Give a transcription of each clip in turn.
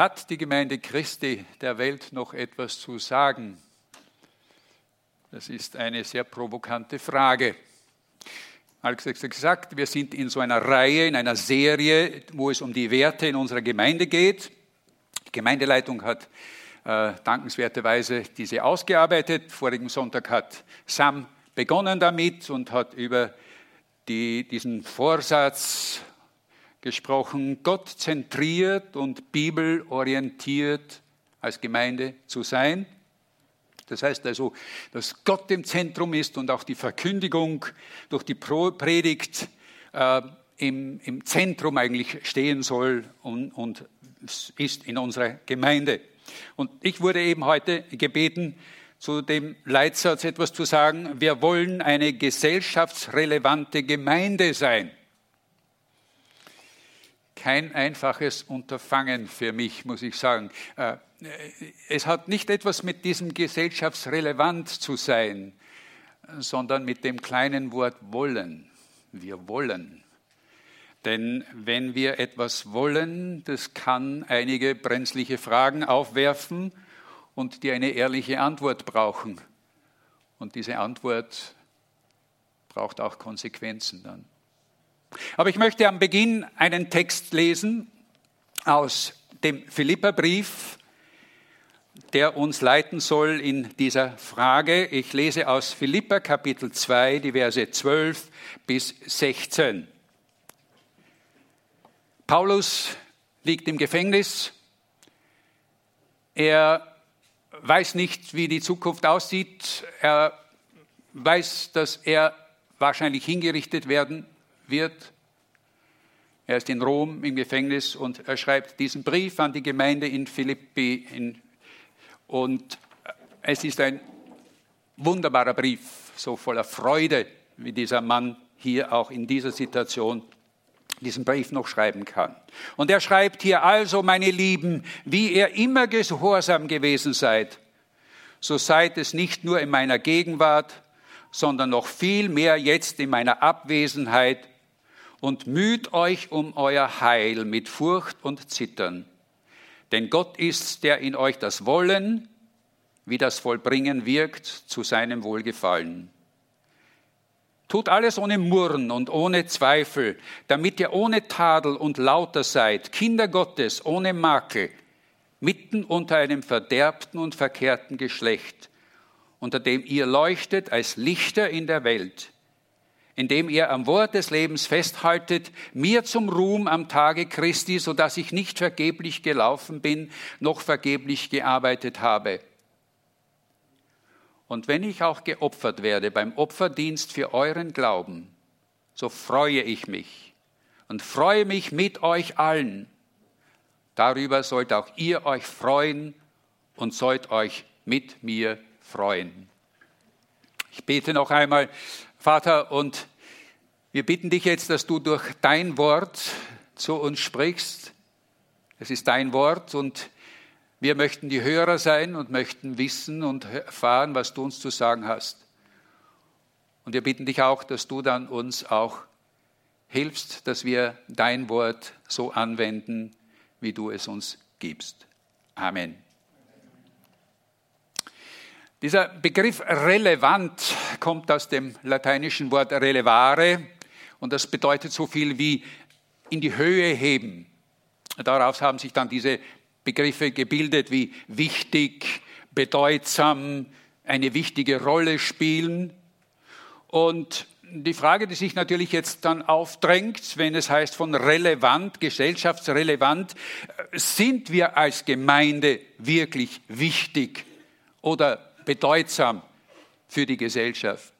Hat die Gemeinde Christi der Welt noch etwas zu sagen? Das ist eine sehr provokante Frage. Alex hat gesagt, wir sind in so einer Reihe, in einer Serie, wo es um die Werte in unserer Gemeinde geht. Die Gemeindeleitung hat äh, dankenswerterweise diese ausgearbeitet. Vorigen Sonntag hat Sam begonnen damit und hat über die, diesen Vorsatz gesprochen, Gott zentriert und bibelorientiert als Gemeinde zu sein. Das heißt also, dass Gott im Zentrum ist und auch die Verkündigung durch die Predigt äh, im, im, Zentrum eigentlich stehen soll und, und ist in unserer Gemeinde. Und ich wurde eben heute gebeten, zu dem Leitsatz etwas zu sagen. Wir wollen eine gesellschaftsrelevante Gemeinde sein kein einfaches Unterfangen für mich, muss ich sagen. Äh, es hat nicht etwas mit diesem gesellschaftsrelevant zu sein, sondern mit dem kleinen Wort wollen. Wir wollen. Denn wenn wir etwas wollen, das kann einige brenzliche Fragen aufwerfen und die eine ehrliche Antwort brauchen. Und diese Antwort braucht auch Konsequenzen dann. Aber ich möchte am Beginn einen Text lesen aus dem Philipperbrief, der uns leiten soll in dieser Frage. Ich lese aus Philippa Kapitel 2, die Verse 12 bis 16. Paulus liegt im Gefängnis. Er weiß nicht, wie die Zukunft aussieht. Er weiß, dass er wahrscheinlich hingerichtet werden wird. Er ist in Rom im Gefängnis und er schreibt diesen Brief an die Gemeinde in Philippi. In, und es ist ein wunderbarer Brief, so voller Freude, wie dieser Mann hier auch in dieser Situation diesen Brief noch schreiben kann. Und er schreibt hier also, meine Lieben, wie ihr immer gehorsam gewesen seid, so seid es nicht nur in meiner Gegenwart, sondern noch viel mehr jetzt in meiner Abwesenheit und müht euch um euer Heil mit Furcht und Zittern. Denn Gott ist's, der in euch das Wollen wie das Vollbringen wirkt zu seinem Wohlgefallen. Tut alles ohne Murren und ohne Zweifel, damit ihr ohne Tadel und lauter seid, Kinder Gottes ohne Makel, mitten unter einem verderbten und verkehrten Geschlecht, unter dem ihr leuchtet als Lichter in der Welt indem ihr am Wort des Lebens festhaltet, mir zum Ruhm am Tage Christi, so dass ich nicht vergeblich gelaufen bin, noch vergeblich gearbeitet habe. Und wenn ich auch geopfert werde beim Opferdienst für euren Glauben, so freue ich mich und freue mich mit euch allen. Darüber sollt auch ihr euch freuen und sollt euch mit mir freuen. Ich bete noch einmal, Vater, und wir bitten dich jetzt, dass du durch dein Wort zu uns sprichst. Es ist dein Wort und wir möchten die Hörer sein und möchten wissen und erfahren, was du uns zu sagen hast. Und wir bitten dich auch, dass du dann uns auch hilfst, dass wir dein Wort so anwenden, wie du es uns gibst. Amen. Dieser Begriff relevant kommt aus dem lateinischen Wort relevare, und das bedeutet so viel wie in die Höhe heben. Daraus haben sich dann diese Begriffe gebildet wie wichtig, bedeutsam, eine wichtige Rolle spielen. Und die Frage, die sich natürlich jetzt dann aufdrängt, wenn es heißt von relevant, gesellschaftsrelevant, sind wir als Gemeinde wirklich wichtig oder bedeutsam für die Gesellschaft?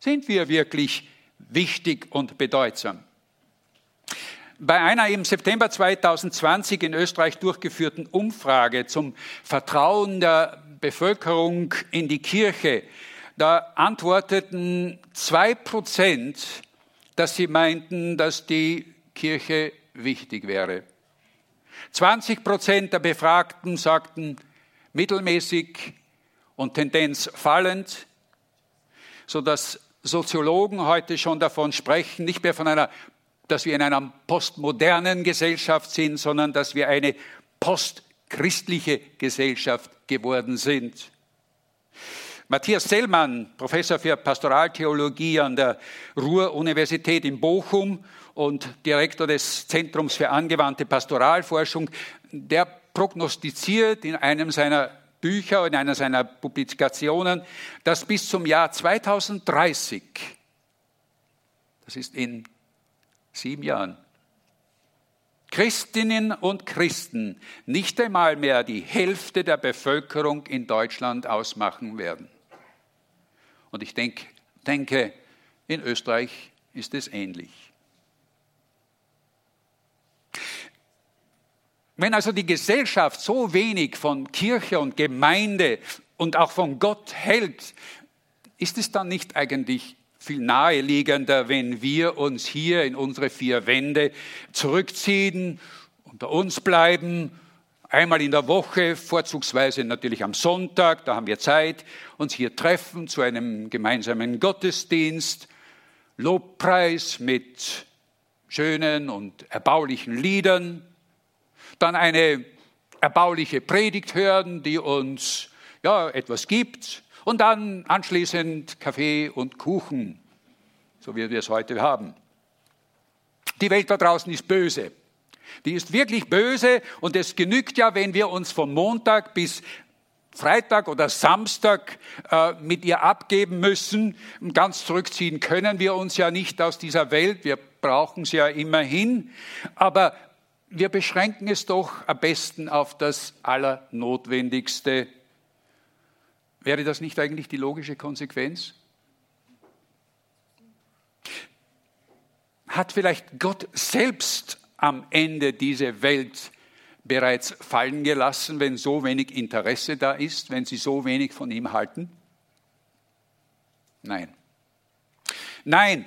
Sind wir wirklich wichtig und bedeutsam. Bei einer im September 2020 in Österreich durchgeführten Umfrage zum Vertrauen der Bevölkerung in die Kirche, da antworteten zwei Prozent, dass sie meinten, dass die Kirche wichtig wäre. 20 Prozent der Befragten sagten mittelmäßig und Tendenz fallend, sodass Soziologen heute schon davon sprechen, nicht mehr von einer, dass wir in einer postmodernen Gesellschaft sind, sondern dass wir eine postchristliche Gesellschaft geworden sind. Matthias Sellmann, Professor für Pastoraltheologie an der Ruhr-Universität in Bochum und Direktor des Zentrums für angewandte Pastoralforschung, der prognostiziert in einem seiner Bücher, in einer seiner Publikationen, dass bis zum Jahr 2030, das ist in sieben Jahren, Christinnen und Christen nicht einmal mehr die Hälfte der Bevölkerung in Deutschland ausmachen werden. Und ich denk, denke, in Österreich ist es ähnlich. Wenn also die Gesellschaft so wenig von Kirche und Gemeinde und auch von Gott hält, ist es dann nicht eigentlich viel naheliegender, wenn wir uns hier in unsere vier Wände zurückziehen, unter uns bleiben einmal in der Woche, vorzugsweise natürlich am Sonntag, da haben wir Zeit, uns hier treffen zu einem gemeinsamen Gottesdienst, Lobpreis mit schönen und erbaulichen Liedern, dann eine erbauliche Predigt hören, die uns ja, etwas gibt und dann anschließend Kaffee und Kuchen, so wie wir es heute haben. Die Welt da draußen ist böse. Die ist wirklich böse und es genügt ja, wenn wir uns von Montag bis Freitag oder Samstag äh, mit ihr abgeben müssen. Ganz zurückziehen können wir uns ja nicht aus dieser Welt. Wir brauchen sie ja immerhin. Aber wir beschränken es doch am besten auf das Allernotwendigste. Wäre das nicht eigentlich die logische Konsequenz? Hat vielleicht Gott selbst am Ende diese Welt bereits fallen gelassen, wenn so wenig Interesse da ist, wenn sie so wenig von ihm halten? Nein. Nein,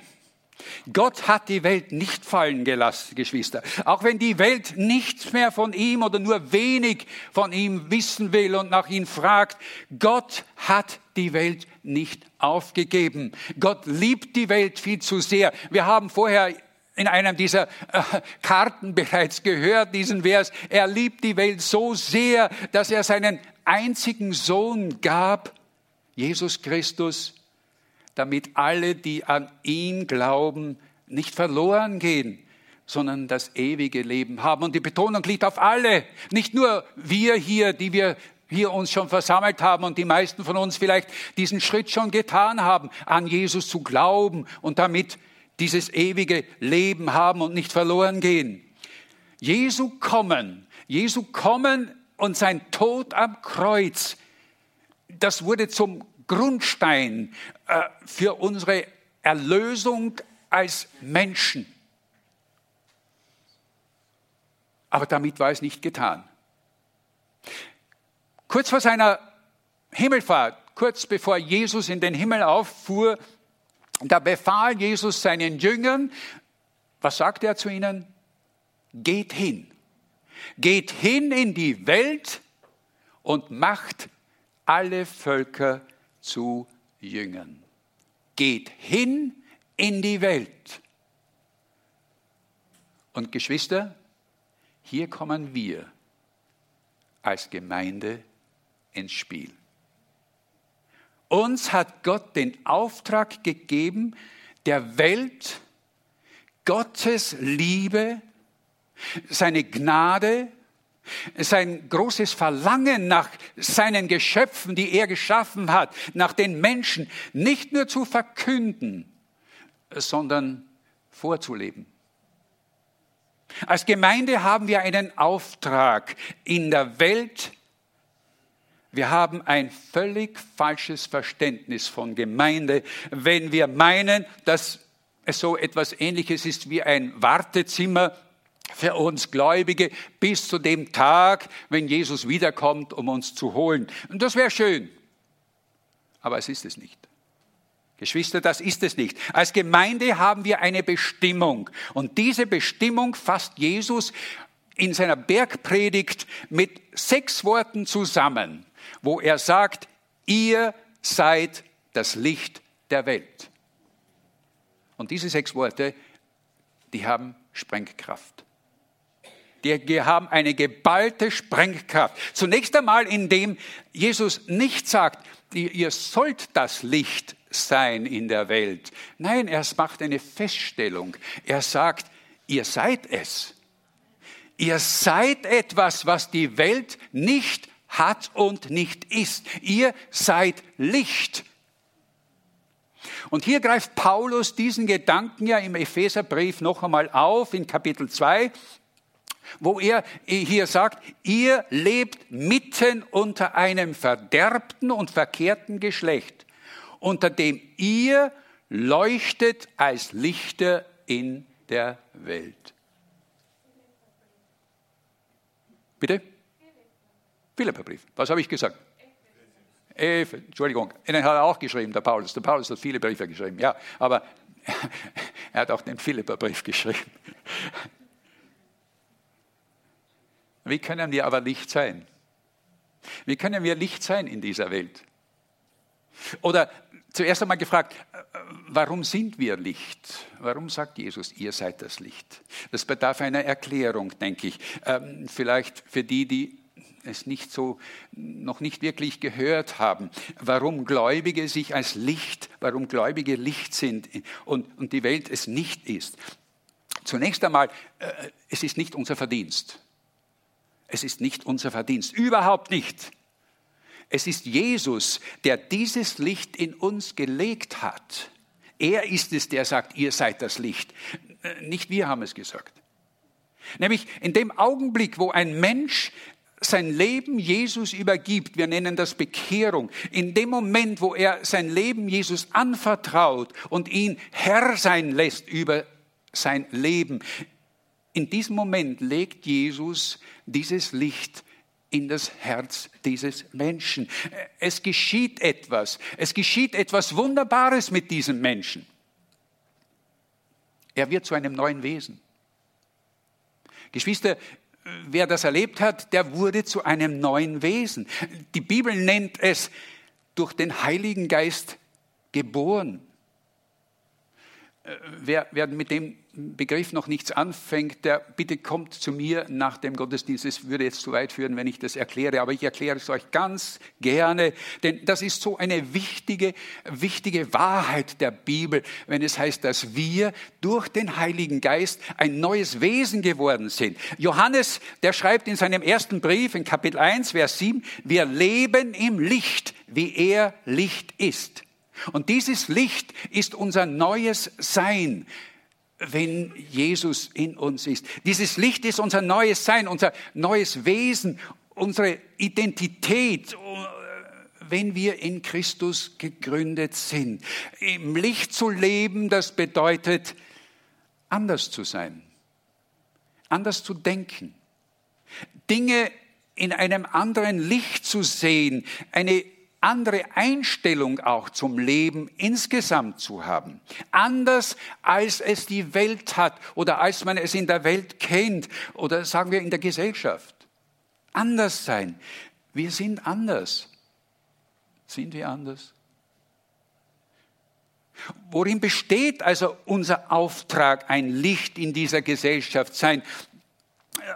Gott hat die Welt nicht fallen gelassen, Geschwister. Auch wenn die Welt nichts mehr von ihm oder nur wenig von ihm wissen will und nach ihm fragt, Gott hat die Welt nicht aufgegeben. Gott liebt die Welt viel zu sehr. Wir haben vorher in einem dieser äh, Karten bereits gehört, diesen Vers. Er liebt die Welt so sehr, dass er seinen einzigen Sohn gab, Jesus Christus, damit alle, die an ihn glauben, nicht verloren gehen, sondern das ewige Leben haben. Und die Betonung liegt auf alle, nicht nur wir hier, die wir hier uns schon versammelt haben und die meisten von uns vielleicht diesen Schritt schon getan haben, an Jesus zu glauben und damit dieses ewige Leben haben und nicht verloren gehen. Jesu kommen, Jesu kommen und sein Tod am Kreuz, das wurde zum Grundstein äh, für unsere Erlösung als Menschen. Aber damit war es nicht getan. Kurz vor seiner Himmelfahrt, kurz bevor Jesus in den Himmel auffuhr, da befahl Jesus seinen Jüngern, was sagt er zu ihnen? Geht hin. Geht hin in die Welt und macht alle Völker zu Jüngern. Geht hin in die Welt. Und Geschwister, hier kommen wir als Gemeinde ins Spiel. Uns hat Gott den Auftrag gegeben, der Welt Gottes Liebe, seine Gnade, sein großes Verlangen nach seinen Geschöpfen, die er geschaffen hat, nach den Menschen, nicht nur zu verkünden, sondern vorzuleben. Als Gemeinde haben wir einen Auftrag in der Welt wir haben ein völlig falsches Verständnis von Gemeinde, wenn wir meinen, dass es so etwas Ähnliches ist wie ein Wartezimmer für uns Gläubige bis zu dem Tag, wenn Jesus wiederkommt, um uns zu holen. Und das wäre schön, aber es ist es nicht. Geschwister, das ist es nicht. Als Gemeinde haben wir eine Bestimmung und diese Bestimmung fasst Jesus in seiner Bergpredigt mit sechs Worten zusammen wo er sagt, ihr seid das Licht der Welt. Und diese sechs Worte, die haben Sprengkraft. Die haben eine geballte Sprengkraft. Zunächst einmal, indem Jesus nicht sagt, ihr sollt das Licht sein in der Welt. Nein, er macht eine Feststellung. Er sagt, ihr seid es. Ihr seid etwas, was die Welt nicht hat und nicht ist. Ihr seid Licht. Und hier greift Paulus diesen Gedanken ja im Epheserbrief noch einmal auf in Kapitel 2, wo er hier sagt, ihr lebt mitten unter einem verderbten und verkehrten Geschlecht, unter dem ihr leuchtet als Lichter in der Welt. Bitte? Philipperbrief. Was habe ich gesagt? Entschuldigung, den hat er auch geschrieben, der Paulus. Der Paulus hat viele Briefe geschrieben, ja, aber er hat auch den Philipperbrief geschrieben. Wie können wir aber Licht sein? Wie können wir Licht sein in dieser Welt? Oder zuerst einmal gefragt, warum sind wir Licht? Warum sagt Jesus, ihr seid das Licht? Das bedarf einer Erklärung, denke ich. Ähm, vielleicht für die, die es nicht so, noch nicht wirklich gehört haben, warum Gläubige sich als Licht, warum Gläubige Licht sind und, und die Welt es nicht ist. Zunächst einmal, äh, es ist nicht unser Verdienst. Es ist nicht unser Verdienst, überhaupt nicht. Es ist Jesus, der dieses Licht in uns gelegt hat. Er ist es, der sagt, ihr seid das Licht. Nicht wir haben es gesagt. Nämlich in dem Augenblick, wo ein Mensch sein Leben Jesus übergibt, wir nennen das Bekehrung, in dem Moment, wo er sein Leben Jesus anvertraut und ihn Herr sein lässt über sein Leben, in diesem Moment legt Jesus dieses Licht in das Herz dieses Menschen. Es geschieht etwas. Es geschieht etwas Wunderbares mit diesem Menschen. Er wird zu einem neuen Wesen. Geschwister, wer das erlebt hat, der wurde zu einem neuen Wesen. Die Bibel nennt es durch den Heiligen Geist geboren. Äh, wer, wer mit dem Begriff noch nichts anfängt, der bitte kommt zu mir nach dem Gottesdienst. Es würde jetzt zu weit führen, wenn ich das erkläre, aber ich erkläre es euch ganz gerne, denn das ist so eine wichtige, wichtige Wahrheit der Bibel, wenn es heißt, dass wir durch den Heiligen Geist ein neues Wesen geworden sind. Johannes, der schreibt in seinem ersten Brief in Kapitel 1, Vers 7, wir leben im Licht, wie er Licht ist. Und dieses Licht ist unser neues Sein wenn Jesus in uns ist. Dieses Licht ist unser neues Sein, unser neues Wesen, unsere Identität, wenn wir in Christus gegründet sind. Im Licht zu leben, das bedeutet anders zu sein, anders zu denken, Dinge in einem anderen Licht zu sehen, eine andere Einstellung auch zum Leben insgesamt zu haben. Anders als es die Welt hat oder als man es in der Welt kennt oder sagen wir in der Gesellschaft. Anders sein. Wir sind anders. Sind wir anders? Worin besteht also unser Auftrag, ein Licht in dieser Gesellschaft sein?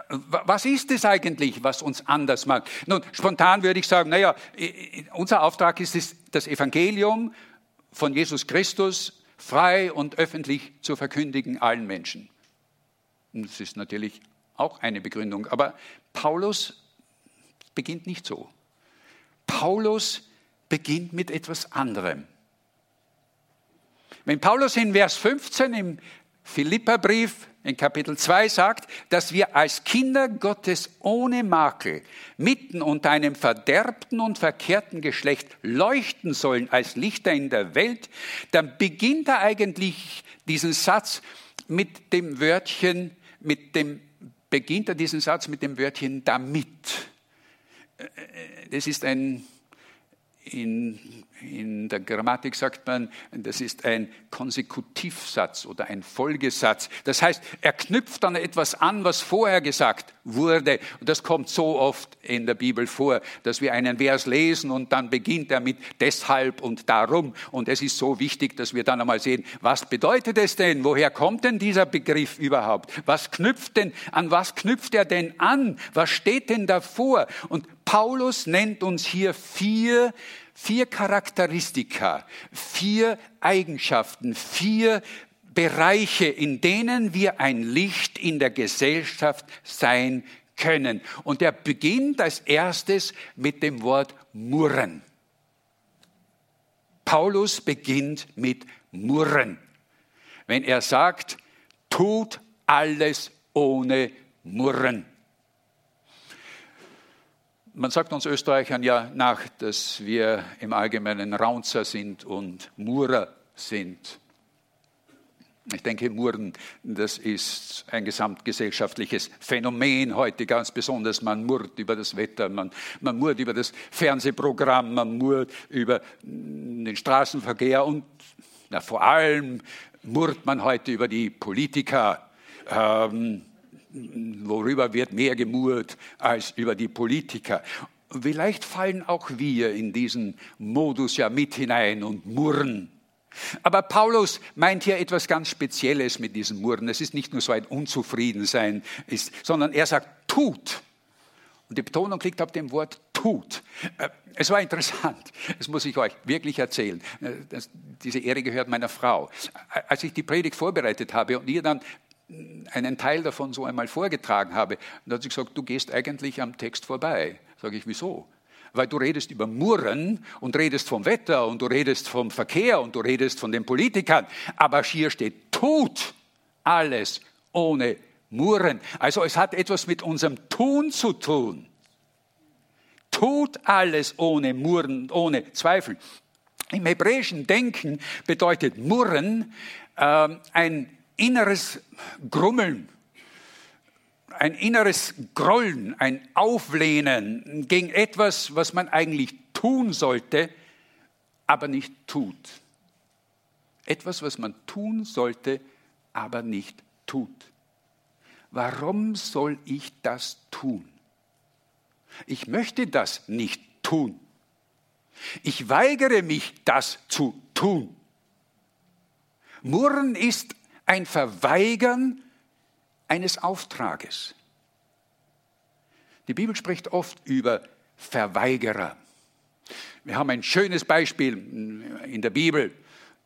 Was ist es eigentlich, was uns anders macht? Nun, spontan würde ich sagen, naja, unser Auftrag ist es, das Evangelium von Jesus Christus frei und öffentlich zu verkündigen allen Menschen. das ist natürlich auch eine Begründung, aber Paulus beginnt nicht so. Paulus beginnt mit etwas anderem. Wenn Paulus in Vers 15 im Philipperbrief in Kapitel 2 sagt, dass wir als Kinder Gottes ohne Makel mitten unter einem verderbten und verkehrten Geschlecht leuchten sollen als Lichter in der Welt, dann beginnt er eigentlich diesen Satz mit dem Wörtchen, mit dem, beginnt er diesen Satz mit dem Wörtchen damit. Das ist ein in, in der Grammatik sagt man, das ist ein Konsekutivsatz oder ein Folgesatz. Das heißt, er knüpft an etwas an, was vorher gesagt wurde. Und das kommt so oft in der Bibel vor, dass wir einen Vers lesen und dann beginnt er mit deshalb und darum. Und es ist so wichtig, dass wir dann einmal sehen, was bedeutet es denn? Woher kommt denn dieser Begriff überhaupt? Was knüpft denn, an was knüpft er denn an? Was steht denn davor? Und Paulus nennt uns hier vier, vier Charakteristika, vier Eigenschaften, vier Bereiche, in denen wir ein Licht in der Gesellschaft sein können. Und er beginnt als erstes mit dem Wort murren. Paulus beginnt mit murren. Wenn er sagt, tut alles ohne murren. Man sagt uns Österreichern ja nach, dass wir im Allgemeinen Raunzer sind und Murer sind. Ich denke, Murren, das ist ein gesamtgesellschaftliches Phänomen heute ganz besonders. Man murrt über das Wetter, man, man murrt über das Fernsehprogramm, man murrt über den Straßenverkehr und na, vor allem murrt man heute über die Politiker. Ähm, worüber wird mehr gemurrt als über die Politiker. Vielleicht fallen auch wir in diesen Modus ja mit hinein und murren. Aber Paulus meint hier etwas ganz Spezielles mit diesem Murren. Es ist nicht nur so ein Unzufriedensein, ist, sondern er sagt, tut. Und die Betonung liegt auf dem Wort tut. Äh, es war interessant, das muss ich euch wirklich erzählen. Äh, diese Ehre gehört meiner Frau. Als ich die Predigt vorbereitet habe und ihr dann einen Teil davon so einmal vorgetragen habe. Und dann hat sie gesagt, du gehst eigentlich am Text vorbei. Sage ich, wieso? Weil du redest über Murren und redest vom Wetter und du redest vom Verkehr und du redest von den Politikern. Aber hier steht, tut alles ohne Murren. Also es hat etwas mit unserem Tun zu tun. Tut alles ohne Murren, ohne Zweifel. Im hebräischen Denken bedeutet Murren äh, ein inneres Grummeln, ein inneres Grollen, ein Auflehnen gegen etwas, was man eigentlich tun sollte, aber nicht tut. Etwas, was man tun sollte, aber nicht tut. Warum soll ich das tun? Ich möchte das nicht tun. Ich weigere mich, das zu tun. Murren ist ein Verweigern eines Auftrages. Die Bibel spricht oft über Verweigerer. Wir haben ein schönes Beispiel in der Bibel.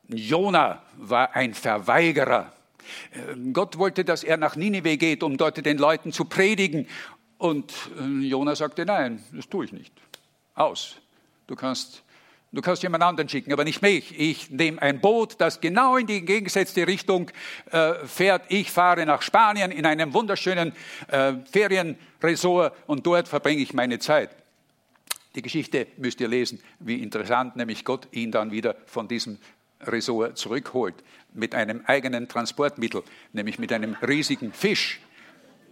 Jona war ein Verweigerer. Gott wollte, dass er nach Ninive geht, um dort den Leuten zu predigen. Und Jona sagte, nein, das tue ich nicht. Aus. Du kannst Du kannst jemand anderen schicken, aber nicht mich. Ich nehme ein Boot, das genau in die entgegengesetzte Richtung äh, fährt. Ich fahre nach Spanien in einem wunderschönen äh, Ferienresort und dort verbringe ich meine Zeit. Die Geschichte müsst ihr lesen, wie interessant, nämlich Gott ihn dann wieder von diesem Resort zurückholt mit einem eigenen Transportmittel, nämlich mit einem riesigen Fisch.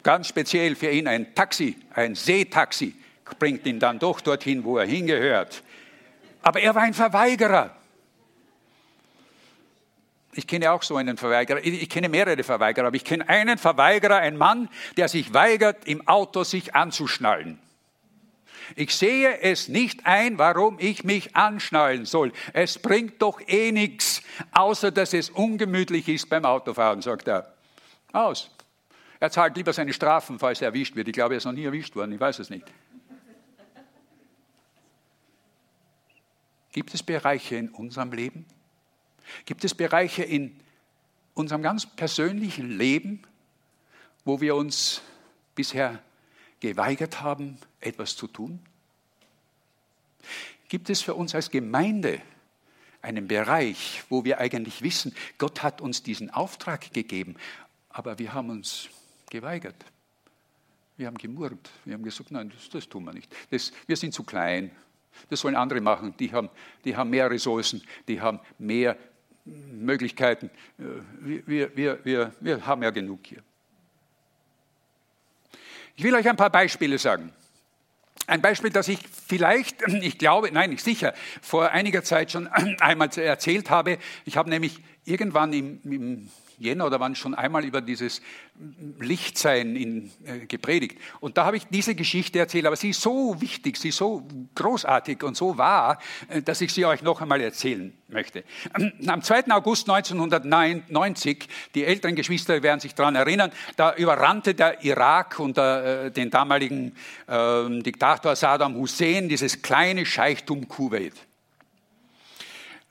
Ganz speziell für ihn ein Taxi, ein Seetaxi, bringt ihn dann doch dorthin, wo er hingehört. Aber er war ein Verweigerer. Ich kenne auch so einen Verweigerer. Ich kenne mehrere Verweigerer, aber ich kenne einen Verweigerer, einen Mann, der sich weigert, im Auto sich anzuschnallen. Ich sehe es nicht ein, warum ich mich anschnallen soll. Es bringt doch eh nichts, außer dass es ungemütlich ist beim Autofahren, sagt er. Aus. Er zahlt lieber seine Strafen, falls er erwischt wird. Ich glaube, er ist noch nie erwischt worden, ich weiß es nicht. Gibt es Bereiche in unserem Leben? Gibt es Bereiche in unserem ganz persönlichen Leben, wo wir uns bisher geweigert haben, etwas zu tun? Gibt es für uns als Gemeinde einen Bereich, wo wir eigentlich wissen, Gott hat uns diesen Auftrag gegeben, aber wir haben uns geweigert? Wir haben gemurrt, wir haben gesagt, nein, das, das tun wir nicht. Das, wir sind zu klein, das sollen andere machen. Die haben, die haben mehr Ressourcen, die haben mehr Möglichkeiten. Äh, wir, wir, wir, wir haben ja genug hier. Ich will euch ein paar Beispiele sagen. ein Beispiel, das ich vielleicht, ich glaube, nein, nicht sicher, vor einiger Zeit schon einmal erzählt habe. Ich habe nämlich irgendwann im, im Jänner oder wann schon einmal über dieses Lichtsein in, äh, gepredigt. Und da habe ich diese Geschichte erzählt, aber sie ist so wichtig, sie ist so großartig und so wahr, äh, dass ich sie euch noch einmal erzählen möchte. Am 2. August 1990, die älteren Geschwister werden sich daran erinnern, da überrannte der Irak unter äh, den damaligen äh, Diktator Saddam Hussein dieses kleine Scheichtum Kuwait.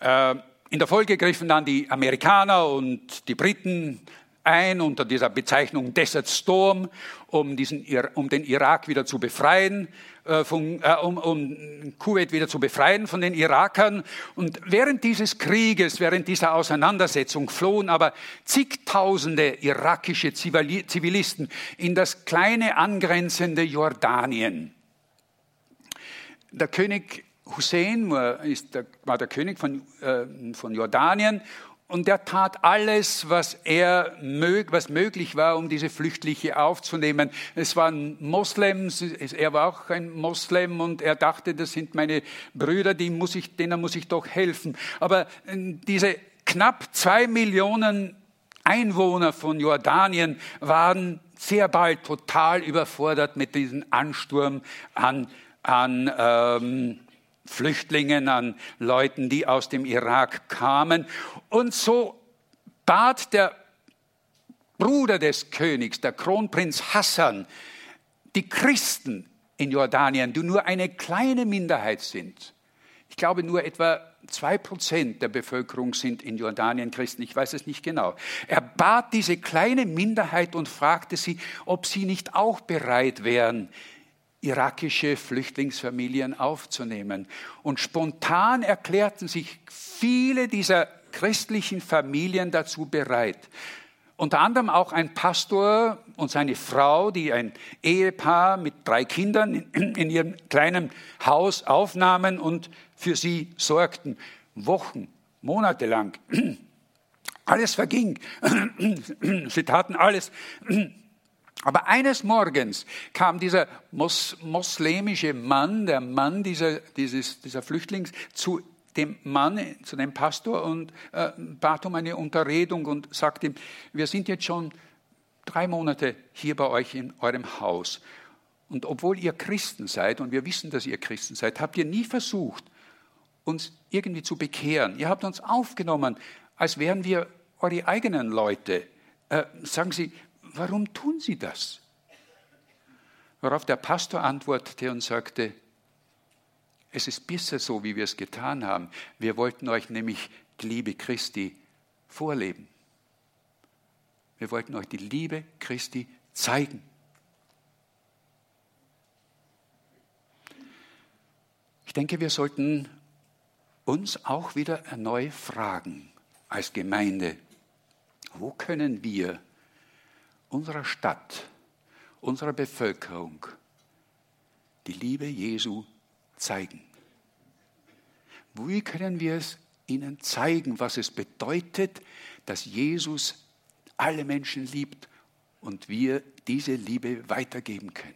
Äh, in der Folge griffen dann die Amerikaner und die Briten ein unter dieser Bezeichnung Desert Storm, um, diesen, um den Irak wieder zu befreien, äh, von, äh, um, um Kuwait wieder zu befreien von den Irakern. Und während dieses Krieges, während dieser Auseinandersetzung flohen aber zigtausende irakische Zivilisten in das kleine angrenzende Jordanien. Der König Hussein war, der, König von, äh, von Jordanien und er tat alles, was, er, was möglich war, um diese Flüchtlinge aufzunehmen. Es waren Moslems, er war auch ein Moslem und er dachte, das sind meine Brüder, muss ich, denen muss ich doch helfen. Aber äh, diese knapp zwei Millionen Einwohner von Jordanien waren sehr bald total überfordert mit diesem Ansturm an, an ähm, Flüchtlingen, an Leuten, die aus dem Irak kamen. Und so bat der Bruder des Königs, der Kronprinz Hassan, die Christen in Jordanien, die nur eine kleine Minderheit sind. Ich glaube, nur etwa zwei Prozent der Bevölkerung sind in Jordanien Christen. Ich weiß es nicht genau. Er bat diese kleine Minderheit und fragte sie, ob sie nicht auch bereit wären, irakische Flüchtlingsfamilien aufzunehmen. Und spontan erklärten sich viele dieser christlichen Familien dazu bereit. Unter anderem auch ein Pastor und seine Frau, die ein Ehepaar mit drei Kindern in ihrem kleinen Haus aufnahmen und für sie sorgten. Wochen, Monate lang. Alles verging. Sie taten alles aber eines Morgens kam dieser mos moslemische Mann, der Mann dieser, dieses, dieser Flüchtlings, zu dem Mann, zu dem Pastor und äh, bat um eine Unterredung und sagte ihm, wir sind jetzt schon drei Monate hier bei euch in eurem Haus. Und obwohl ihr Christen seid, und wir wissen, dass ihr Christen seid, habt ihr nie versucht, uns irgendwie zu bekehren. Ihr habt uns aufgenommen, als wären wir eure eigenen Leute. Äh, sagen Sie, warum tun Sie das? Worauf der Pastor antwortete und sagte, es ist bisher so, wie wir es getan haben. Wir wollten euch nämlich die Liebe Christi vorleben. Wir wollten euch die Liebe Christi zeigen. Ich denke, wir sollten uns auch wieder erneut fragen als Gemeinde, wo können wir unserer Stadt, unserer Bevölkerung die Liebe Jesu zeigen? Wie können wir es ihnen zeigen, was es bedeutet, dass Jesus alle Menschen liebt und wir diese Liebe weitergeben können?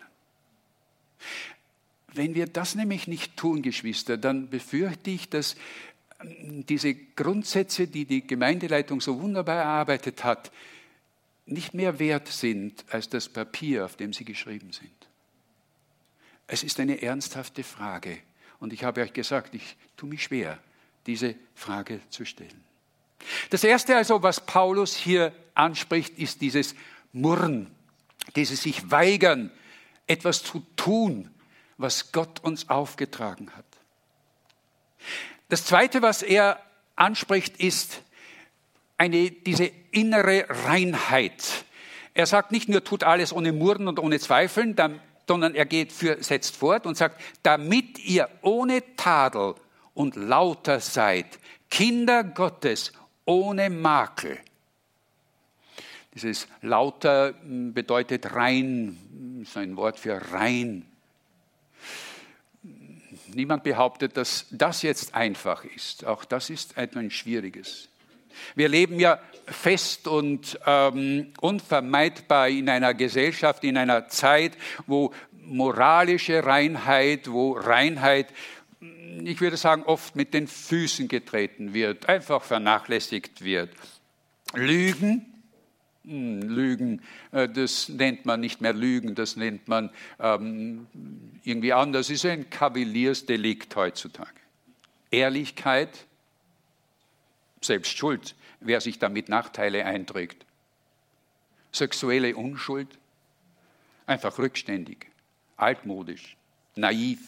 Wenn wir das nämlich nicht tun, Geschwister, dann befürchte ich, dass ähm, diese Grundsätze, die die Gemeindeleitung so wunderbar erarbeitet hat, nicht mehr wert sind als das Papier, auf dem sie geschrieben sind. Es ist eine ernsthafte Frage. Und ich habe euch gesagt, ich tue mich schwer, diese Frage zu stellen. Das Erste also, was Paulus hier anspricht, ist dieses Murren, dieses sich weigern, etwas zu tun, was Gott uns aufgetragen hat. Das Zweite, was er anspricht, ist eine, diese innere Reinheit. Er sagt nicht nur, tut alles ohne Murren und ohne Zweifeln, sondern er geht für, setzt fort und sagt, damit ihr ohne Tadel und lauter seid, Kinder Gottes ohne Makel. Dieses lauter hm, bedeutet rein, ist ein Wort für rein. Niemand behauptet, dass das jetzt einfach ist. Auch das ist ein schwieriges. Wir leben ja fest und ähm, unvermeidbar in einer Gesellschaft, in einer Zeit, wo moralische Reinheit, wo Reinheit, ich würde sagen, oft mit den Füßen getreten wird, einfach vernachlässigt wird. Lügen, hm, Lügen, äh, das nennt man nicht mehr Lügen, das nennt man ähm, irgendwie anders. Ist ein Kavaliersdelikt heutzutage. Ehrlichkeit, selbst schuld, wer sich damit Nachteile einträgt. Sexuelle Unschuld, einfach rückständig, altmodisch, naiv.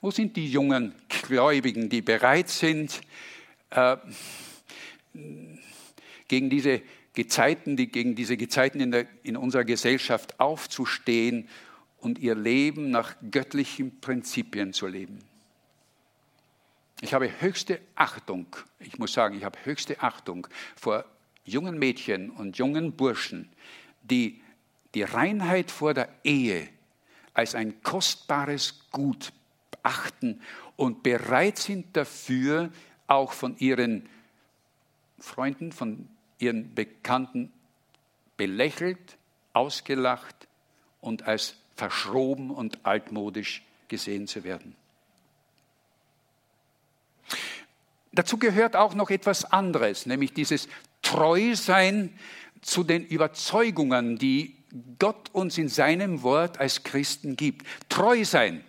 Wo sind die jungen Gläubigen, die bereit sind, äh, gegen diese Gezeiten, die, gegen diese Gezeiten in, der, in unserer Gesellschaft aufzustehen und ihr Leben nach göttlichen Prinzipien zu leben. Ich habe höchste Achtung, ich muss sagen, ich habe höchste Achtung vor jungen Mädchen und jungen Burschen, die die Reinheit vor der Ehe als ein kostbares Gut achten und bereit sind dafür, auch von ihren Freunden, von ihren Bekannten belächelt, ausgelacht und als verschroben und altmodisch gesehen zu werden. Dazu gehört auch noch etwas anderes, nämlich dieses Treusein zu den Überzeugungen, die Gott uns in seinem Wort als Christen gibt. Treu sein.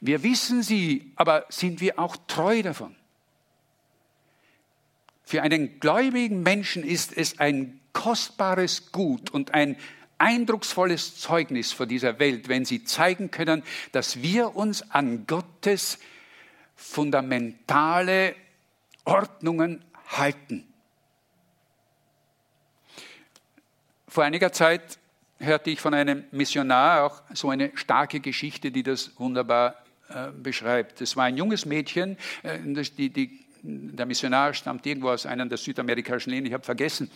Wir wissen sie, aber sind wir auch treu davon? Für einen gläubigen Menschen ist es ein kostbares Gut und ein eindrucksvolles Zeugnis vor dieser Welt, wenn sie zeigen können, dass wir uns an Gottes fundamentale Ordnungen halten. Vor einiger Zeit hörte ich von einem Missionar auch so eine starke Geschichte, die das wunderbar äh, beschreibt. Es war ein junges Mädchen, äh, die, die der Missionar stammt irgendwo aus einem der südamerikanischen Länder, ich habe vergessen,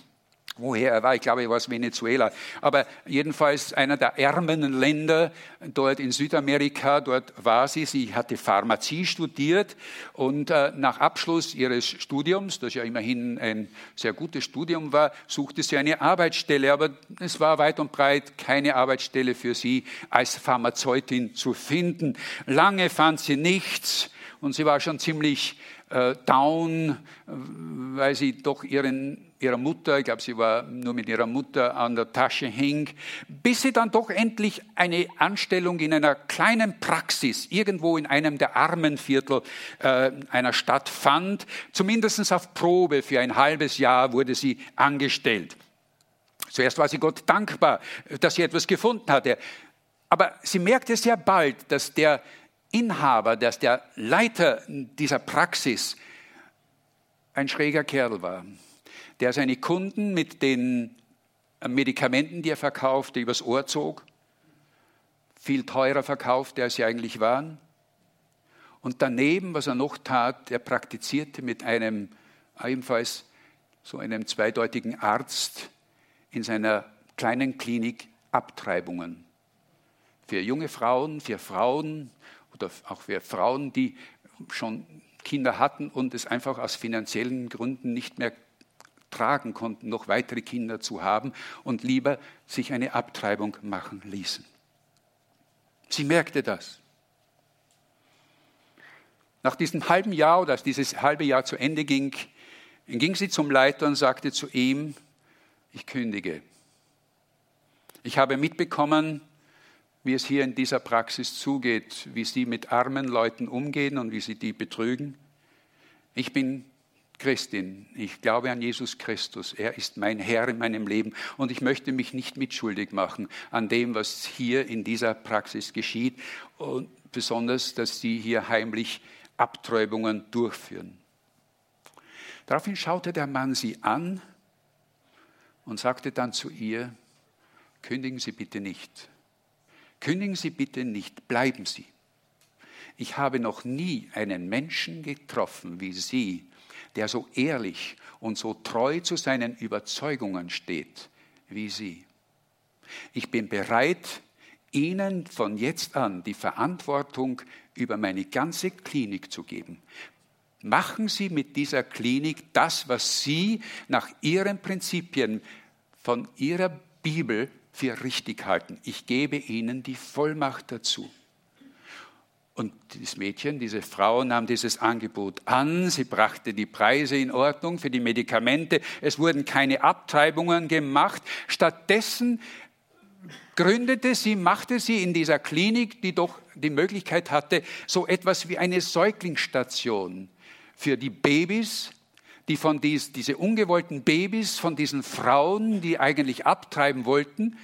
woher? Er war, ich glaube, er war aus Venezuela, aber jedenfalls einer der ärmeren Länder dort in Südamerika, dort war sie, sie hatte Pharmazie studiert und äh, nach Abschluss ihres Studiums, das ja immerhin ein sehr gutes Studium war, suchte sie eine Arbeitsstelle, aber es war weit und breit keine Arbeitsstelle für sie als Pharmazeutin zu finden. Lange fand sie nichts und sie war schon ziemlich äh, down, weil sie doch ihren, ihrer Mutter, ich glaube, sie war nur mit ihrer Mutter an der Tasche hing, bis sie dann doch endlich eine Anstellung in einer kleinen Praxis irgendwo in einem der Armenviertel äh, einer Stadt fand. Zumindest auf Probe für ein halbes Jahr wurde sie angestellt. Zuerst war sie Gott dankbar, dass sie etwas gefunden hatte. Aber sie merkte sehr bald, dass der Inhaber, dass der Leiter dieser Praxis ein schräger Kerl war, der seine Kunden mit den Medikamenten, die er verkaufte, übers Ohr zog, viel teurer verkaufte, als sie eigentlich waren. Und daneben, was er noch tat, er praktizierte mit einem ebenfalls so einem zweideutigen Arzt in seiner kleinen Klinik Abtreibungen. Für junge Frauen, für Frauen, oder auch für Frauen, die schon Kinder hatten und es einfach aus finanziellen Gründen nicht mehr tragen konnten, noch weitere Kinder zu haben und lieber sich eine Abtreibung machen ließen. Sie merkte das. Nach diesem halben Jahr oder als dieses halbe Jahr zu Ende ging, ging sie zum Leiter und sagte zu ihm, ich kündige. Ich habe mitbekommen, wie es hier in dieser Praxis zugeht, wie sie mit armen Leuten umgehen und wie sie die betrügen. Ich bin Christin, ich glaube an Jesus Christus, er ist mein Herr in meinem Leben und ich möchte mich nicht mitschuldig machen an dem, was hier in dieser Praxis geschieht und besonders, dass sie hier heimlich Abtreibungen durchführen. Daraufhin schaute der Mann sie an und sagte dann zu ihr, kündigen Sie bitte nicht. Kündigen Sie bitte nicht, bleiben Sie. Ich habe noch nie einen Menschen getroffen wie Sie, der so ehrlich und so treu zu seinen Überzeugungen steht wie Sie. Ich bin bereit, Ihnen von jetzt an die Verantwortung über meine ganze Klinik zu geben. Machen Sie mit dieser Klinik das, was Sie nach Ihren Prinzipien von Ihrer Bibel für richtig halten. Ich gebe ihnen die Vollmacht dazu. Und das Mädchen, diese Frau nahm dieses Angebot an, sie brachte die Preise in Ordnung für die Medikamente, es wurden keine Abtreibungen gemacht. Stattdessen gründete sie, machte sie in dieser Klinik, die doch die Möglichkeit hatte, so etwas wie eine Säuglingsstation für die Babys, die von dies, diese ungewollten Babys, von diesen Frauen, die eigentlich abtreiben wollten.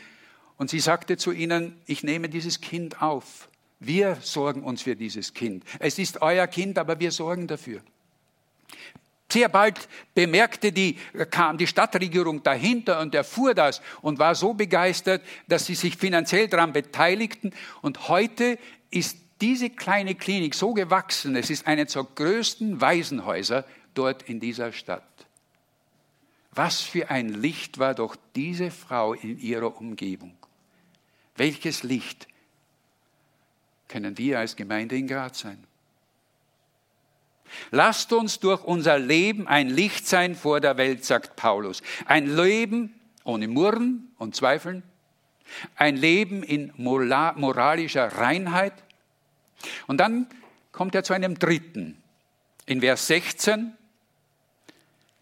Und sie sagte zu ihnen, ich nehme dieses Kind auf. Wir sorgen uns für dieses Kind. Es ist euer Kind, aber wir sorgen dafür. Sehr bald bemerkte die, kam die Stadtregierung dahinter und erfuhr das und war so begeistert, dass sie sich finanziell daran beteiligten. Und heute ist diese kleine Klinik so gewachsen, es ist eine der größten Waisenhäuser dort in dieser Stadt. Was für ein Licht war doch diese Frau in ihrer Umgebung. Welches Licht können wir als Gemeinde in Graz sein. Lasst uns durch unser Leben ein Licht sein vor der Welt, sagt Paulus. Ein Leben ohne Murren und Zweifeln. Ein Leben in moralischer Reinheit. Und dann kommt er zu einem dritten. In Vers 16,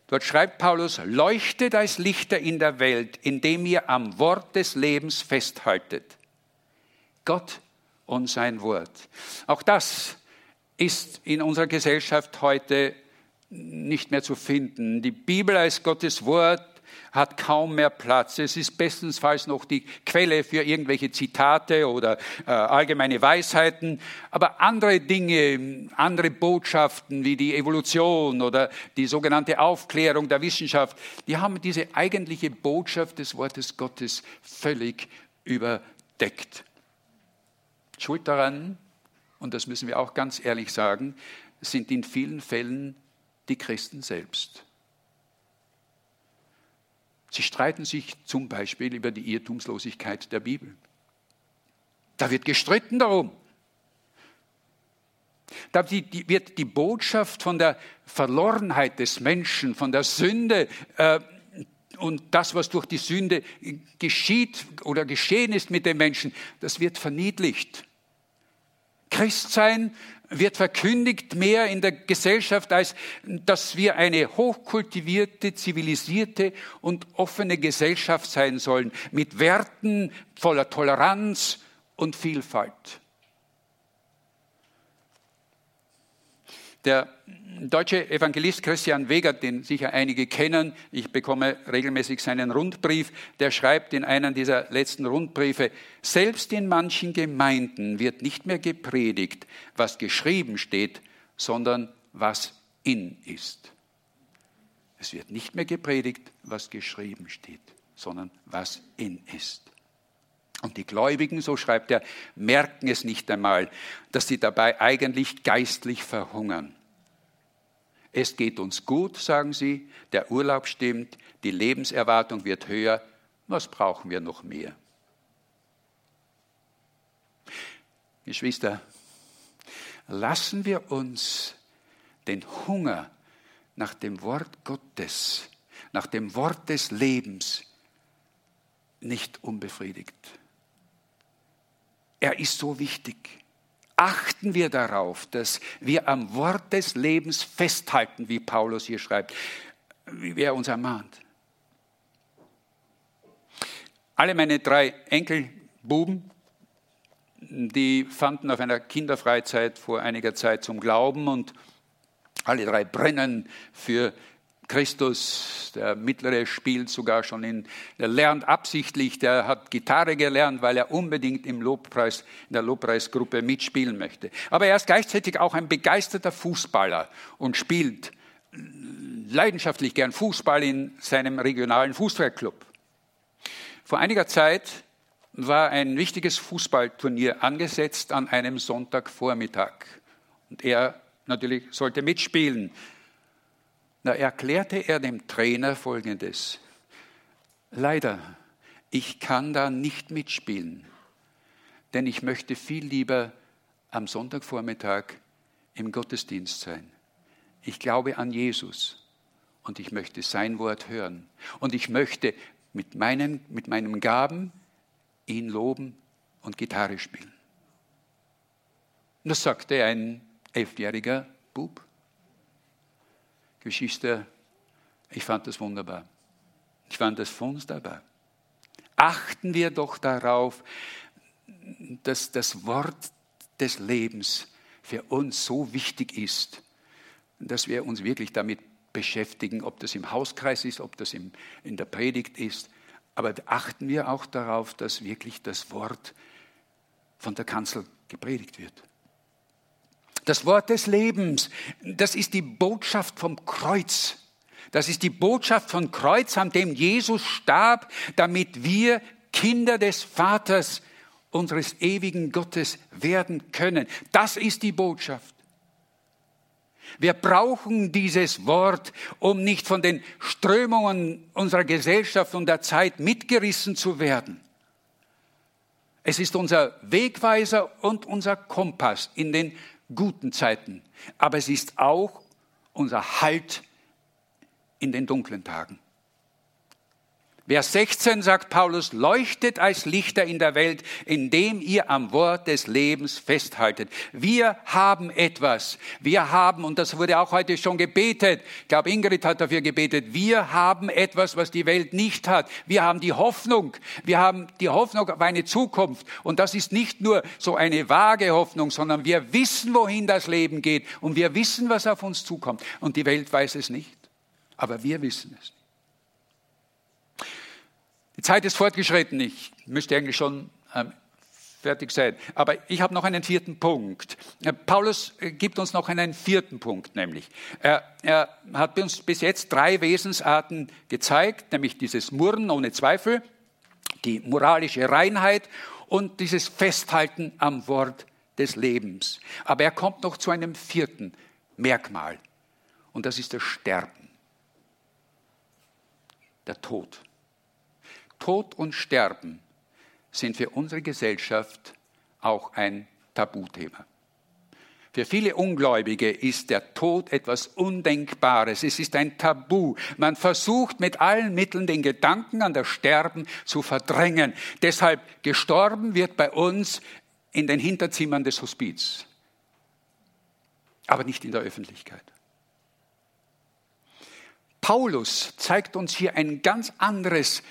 dort schreibt Paulus, leuchtet als Lichter in der Welt, indem ihr am Wort des Lebens festhaltet. Gott und sein Wort. Auch das ist in unserer Gesellschaft heute nicht mehr zu finden. Die Bibel als Gottes Wort hat kaum mehr Platz. Es ist bestenfalls noch die Quelle für irgendwelche Zitate oder äh, allgemeine Weisheiten. Aber andere Dinge, andere Botschaften wie die Evolution oder die sogenannte Aufklärung der Wissenschaft, die haben diese eigentliche Botschaft des Wortes Gottes völlig überdeckt. Schuld daran, und das müssen wir auch ganz ehrlich sagen, sind in vielen Fällen die Christen selbst. Sie streiten sich zum Beispiel über die Irrtumslosigkeit der Bibel. Da wird gestritten darum. Da wird die Botschaft von der Verlorenheit des Menschen, von der Sünde äh, und das, was durch die Sünde geschieht oder geschehen ist mit den Menschen, das wird verniedlicht. Christsein wird verkündigt mehr in der Gesellschaft, als dass wir eine hochkultivierte, zivilisierte und offene Gesellschaft sein sollen, mit Werten voller Toleranz und Vielfalt. Der deutsche Evangelist Christian Wegert, den sicher einige kennen, ich bekomme regelmäßig seinen Rundbrief, der schreibt in einem dieser letzten Rundbriefe, selbst in manchen Gemeinden wird nicht mehr gepredigt, was geschrieben steht, sondern was in ist. Es wird nicht mehr gepredigt, was geschrieben steht, sondern was in ist. Und die Gläubigen, so schreibt er, merken es nicht einmal, dass sie dabei eigentlich geistlich verhungern. Es geht uns gut, sagen sie, der Urlaub stimmt, die Lebenserwartung wird höher, was brauchen wir noch mehr? Geschwister, lassen wir uns den Hunger nach dem Wort Gottes, nach dem Wort des Lebens nicht unbefriedigt. Er ist so wichtig. Achten wir darauf, dass wir am Wort des Lebens festhalten, wie Paulus hier schreibt, wie er uns ermahnt. Alle meine drei Enkelbuben, die fanden auf einer Kinderfreizeit vor einiger Zeit zum Glauben und alle drei brennen für Christus, der mittlere spielt sogar schon in, der lernt absichtlich, der hat Gitarre gelernt, weil er unbedingt im Lobpreis, in der Lobpreisgruppe mitspielen möchte. Aber er ist gleichzeitig auch ein begeisterter Fußballer und spielt leidenschaftlich gern Fußball in seinem regionalen Fußballclub. Vor einiger Zeit war ein wichtiges Fußballturnier angesetzt an einem Sonntagvormittag. Und er natürlich sollte mitspielen. Da erklärte er dem Trainer Folgendes. Leider, ich kann da nicht mitspielen, denn ich möchte viel lieber am Sonntagvormittag im Gottesdienst sein. Ich glaube an Jesus und ich möchte sein Wort hören. Und ich möchte mit meinen, mit meinen Gaben ihn loben und Gitarre spielen. Und das sagte ein elfjähriger Bub. Geschwister, ich fand das wunderbar. Ich fand das wunderbar. Achten wir doch darauf, dass das Wort des Lebens für uns so wichtig ist, dass wir uns wirklich damit beschäftigen, ob das im Hauskreis ist, ob das in der Predigt ist. Aber achten wir auch darauf, dass wirklich das Wort von der Kanzel gepredigt wird. Das Wort des Lebens, das ist die Botschaft vom Kreuz. Das ist die Botschaft von Kreuz, an dem Jesus starb, damit wir Kinder des Vaters, unseres ewigen Gottes werden können. Das ist die Botschaft. Wir brauchen dieses Wort, um nicht von den Strömungen unserer Gesellschaft und der Zeit mitgerissen zu werden. Es ist unser Wegweiser und unser Kompass in den guten Zeiten, aber es ist auch unser Halt in den dunklen Tagen. Vers 16 sagt Paulus, leuchtet als Lichter in der Welt, indem ihr am Wort des Lebens festhaltet. Wir haben etwas. Wir haben, und das wurde auch heute schon gebetet, ich glaube Ingrid hat dafür gebetet, wir haben etwas, was die Welt nicht hat. Wir haben die Hoffnung. Wir haben die Hoffnung auf eine Zukunft. Und das ist nicht nur so eine vage Hoffnung, sondern wir wissen, wohin das Leben geht. Und wir wissen, was auf uns zukommt. Und die Welt weiß es nicht. Aber wir wissen es. Die Zeit ist fortgeschritten. Ich müsste eigentlich schon ähm, fertig sein. Aber ich habe noch einen vierten Punkt. Äh, Paulus äh, gibt uns noch einen vierten Punkt, nämlich er, er hat uns bis jetzt drei Wesensarten gezeigt, nämlich dieses Murren ohne Zweifel, die moralische Reinheit und dieses Festhalten am Wort des Lebens. Aber er kommt noch zu einem vierten Merkmal und das ist das Sterben, der Tod. Tod und Sterben sind für unsere Gesellschaft auch ein Tabuthema. Für viele Ungläubige ist der Tod etwas Undenkbares. Es ist ein Tabu. Man versucht mit allen Mitteln den Gedanken an das Sterben zu verdrängen. Deshalb gestorben wird bei uns in den Hinterzimmern des Hospiz, aber nicht in der Öffentlichkeit. Paulus zeigt uns hier ein ganz anderes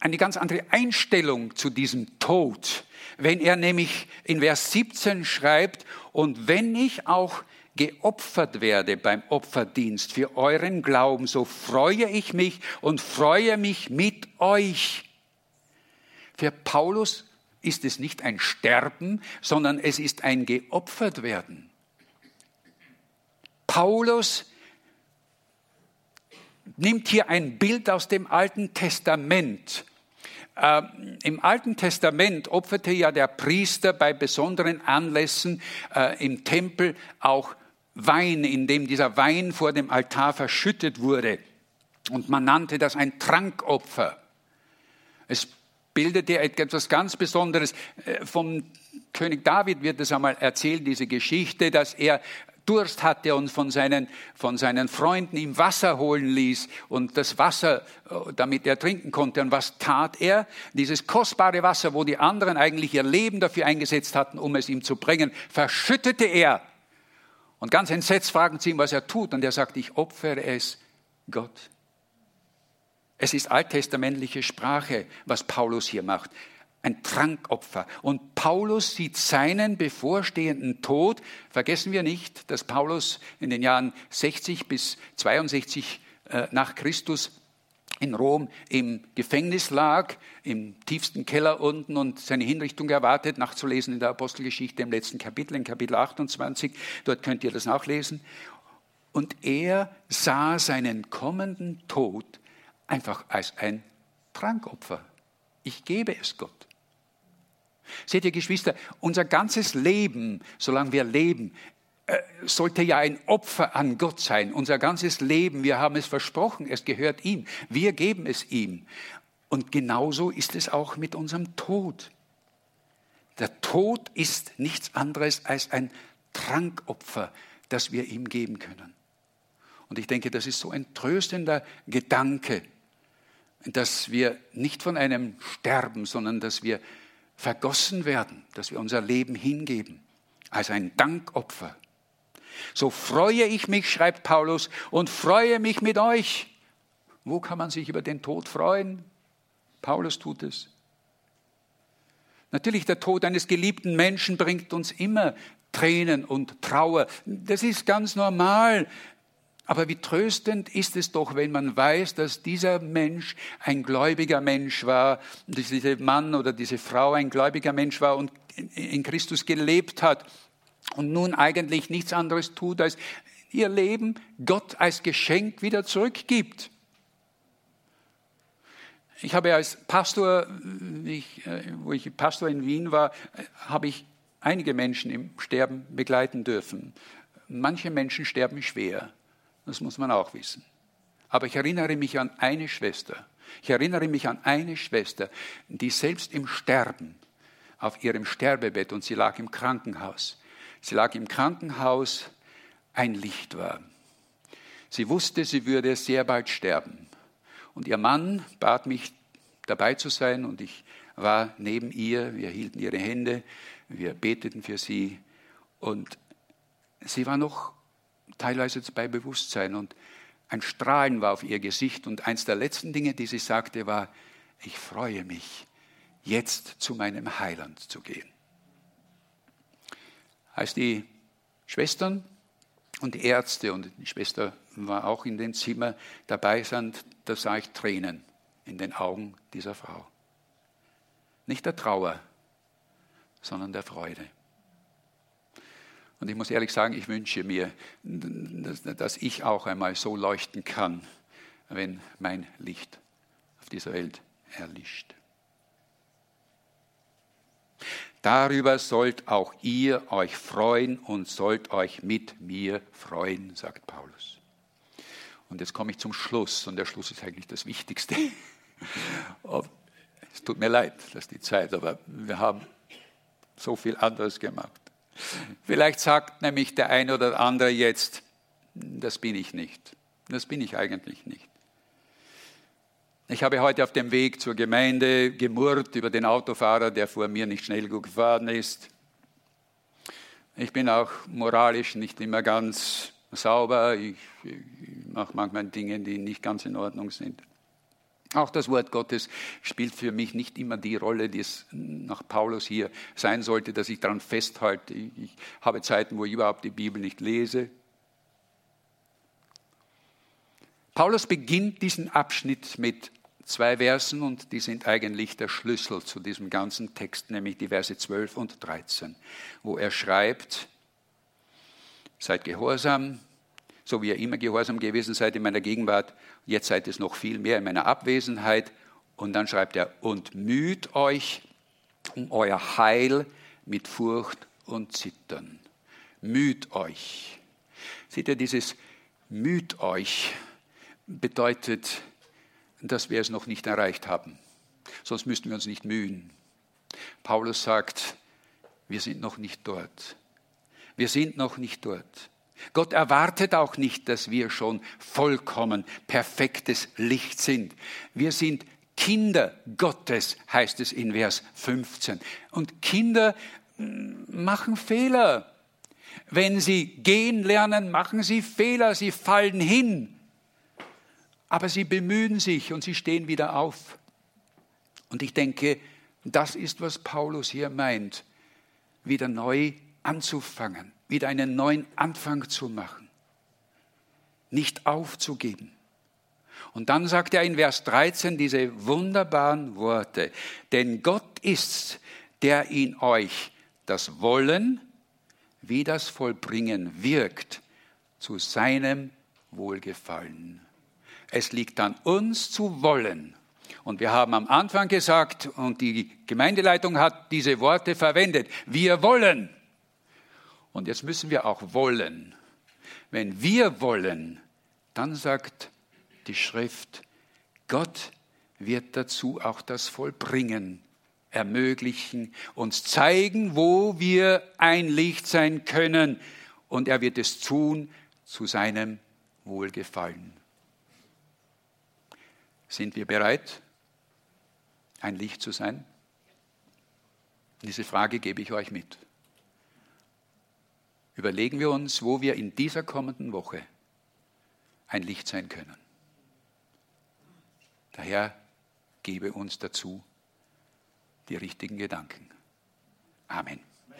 eine ganz andere Einstellung zu diesem Tod, wenn er nämlich in Vers 17 schreibt, und wenn ich auch geopfert werde beim Opferdienst für euren Glauben, so freue ich mich und freue mich mit euch. Für Paulus ist es nicht ein Sterben, sondern es ist ein geopfert werden. Paulus nimmt hier ein Bild aus dem Alten Testament. Äh, Im Alten Testament opferte ja der Priester bei besonderen Anlässen äh, im Tempel auch Wein, in dem dieser Wein vor dem Altar verschüttet wurde. Und man nannte das ein Trankopfer. Es bildete etwas ganz Besonderes. Äh, vom König David wird es einmal erzählt, diese Geschichte, dass er Durst hatte und von seinen, von seinen Freunden ihm Wasser holen ließ und das Wasser, äh, damit er trinken konnte. Und was tat er? Dieses kostbare Wasser, wo die anderen eigentlich ihr Leben dafür eingesetzt hatten, um es ihm zu bringen, verschüttete er. Und ganz entsetzt fragen sie ihn, was er tut. Und er sagt, ich opfere es Gott. Es ist alttestamentliche Sprache, was Paulus hier macht ein Trankopfer. Und Paulus sieht seinen bevorstehenden Tod. Vergessen wir nicht, dass Paulus in den Jahren 60 bis 62 äh, nach Christus in Rom im Gefängnis lag, im tiefsten Keller unten und seine Hinrichtung erwartet, nachzulesen in der Apostelgeschichte im letzten Kapitel, in Kapitel 28. Dort könnt ihr das nachlesen. Und er sah seinen kommenden Tod einfach als ein Trankopfer. Ich gebe es Gott. Seht ihr, Geschwister, unser ganzes Leben, solange wir leben, äh, sollte ja ein Opfer an Gott sein. Unser ganzes Leben, wir haben es versprochen, es gehört ihm. Wir geben es ihm. Und genauso ist es auch mit unserem Tod. Der Tod ist nichts anderes als ein Trankopfer, das wir ihm geben können. Und ich denke, das ist so ein tröstender Gedanke, dass wir nicht von einem sterben, sondern dass wir vergossen werden, dass wir unser Leben hingeben als ein Dankopfer. So freue ich mich, schreibt Paulus, und freue mich mit euch. Wo kann man sich über den Tod freuen? Paulus tut es. Natürlich, der Tod eines geliebten Menschen bringt uns immer Tränen und Trauer. Das ist ganz normal. Aber wie tröstend ist es doch, wenn man weiß, dass dieser Mensch ein gläubiger Mensch war, dass dieser Mann oder diese Frau ein gläubiger Mensch war und in Christus gelebt hat und nun eigentlich nichts anderes tut, als ihr Leben Gott als Geschenk wieder zurückgibt. Ich habe als Pastor, ich, äh, wo ich Pastor in Wien war, habe ich einige Menschen im Sterben begleiten dürfen. Manche Menschen sterben schwer. Das muss man auch wissen. Aber ich erinnere mich an eine Schwester. Ich erinnere mich an eine Schwester, die selbst im Sterben, auf ihrem Sterbebett, und sie lag im Krankenhaus, sie lag im Krankenhaus, ein Licht war. Sie wusste, sie würde sehr bald sterben. Und ihr Mann bat mich, dabei zu sein, und ich war neben ihr, wir hielten ihre Hände, wir beteten für sie, und sie war noch teilweise bei Bewusstsein und ein Strahlen war auf ihr Gesicht und eins der letzten Dinge, die sie sagte, war, ich freue mich, jetzt zu meinem Heiland zu gehen. Als die Schwestern und die Ärzte und die Schwester war auch in dem Zimmer dabei sind, da sah ich Tränen in den Augen dieser Frau. Nicht der Trauer, sondern der Freude. Und ich muss ehrlich sagen, ich wünsche mir, dass ich auch einmal so leuchten kann, wenn mein Licht auf dieser Welt erlischt. Darüber sollt auch ihr euch freuen und sollt euch mit mir freuen, sagt Paulus. Und jetzt komme ich zum Schluss, und der Schluss ist eigentlich das Wichtigste. Es tut mir leid, dass die Zeit, aber wir haben so viel anderes gemacht. Vielleicht sagt nämlich der eine oder andere jetzt, das bin ich nicht. Das bin ich eigentlich nicht. Ich habe heute auf dem Weg zur Gemeinde gemurrt über den Autofahrer, der vor mir nicht schnell gefahren ist. Ich bin auch moralisch nicht immer ganz sauber. Ich, ich mache manchmal Dinge, die nicht ganz in Ordnung sind. Auch das Wort Gottes spielt für mich nicht immer die Rolle, die es nach Paulus hier sein sollte, dass ich daran festhalte. Ich habe Zeiten, wo ich überhaupt die Bibel nicht lese. Paulus beginnt diesen Abschnitt mit zwei Versen und die sind eigentlich der Schlüssel zu diesem ganzen Text, nämlich die Verse 12 und 13, wo er schreibt, seid gehorsam, so wie ihr immer gehorsam gewesen seid in meiner Gegenwart, jetzt seid es noch viel mehr in meiner Abwesenheit. Und dann schreibt er, und müht euch um euer Heil mit Furcht und Zittern. Müht euch. Seht ihr, dieses müht euch bedeutet, dass wir es noch nicht erreicht haben. Sonst müssten wir uns nicht mühen. Paulus sagt, wir sind noch nicht dort. Wir sind noch nicht dort. Gott erwartet auch nicht, dass wir schon vollkommen perfektes Licht sind. Wir sind Kinder Gottes, heißt es in Vers 15. Und Kinder mm, machen Fehler. Wenn sie gehen lernen, machen sie Fehler, sie fallen hin. Aber sie bemühen sich und sie stehen wieder auf. Und ich denke, das ist, was Paulus hier meint, wieder neu anzufangen wieder einen neuen Anfang zu machen, nicht aufzugeben. Und dann sagt er in Vers 13 diese wunderbaren Worte, denn Gott ist's, der in euch das Wollen wie das Vollbringen wirkt zu seinem Wohlgefallen. Es liegt an uns zu wollen. Und wir haben am Anfang gesagt, und die Gemeindeleitung hat diese Worte verwendet, wir wollen. Und jetzt müssen wir auch wollen. Wenn wir wollen, dann sagt die Schrift, Gott wird dazu auch das Vollbringen ermöglichen, uns zeigen, wo wir ein Licht sein können. Und er wird es tun zu seinem Wohlgefallen. Sind wir bereit, ein Licht zu sein? Diese Frage gebe ich euch mit. Überlegen wir uns, wo wir in dieser kommenden Woche ein Licht sein können. Der Herr gebe uns dazu die richtigen Gedanken. Amen.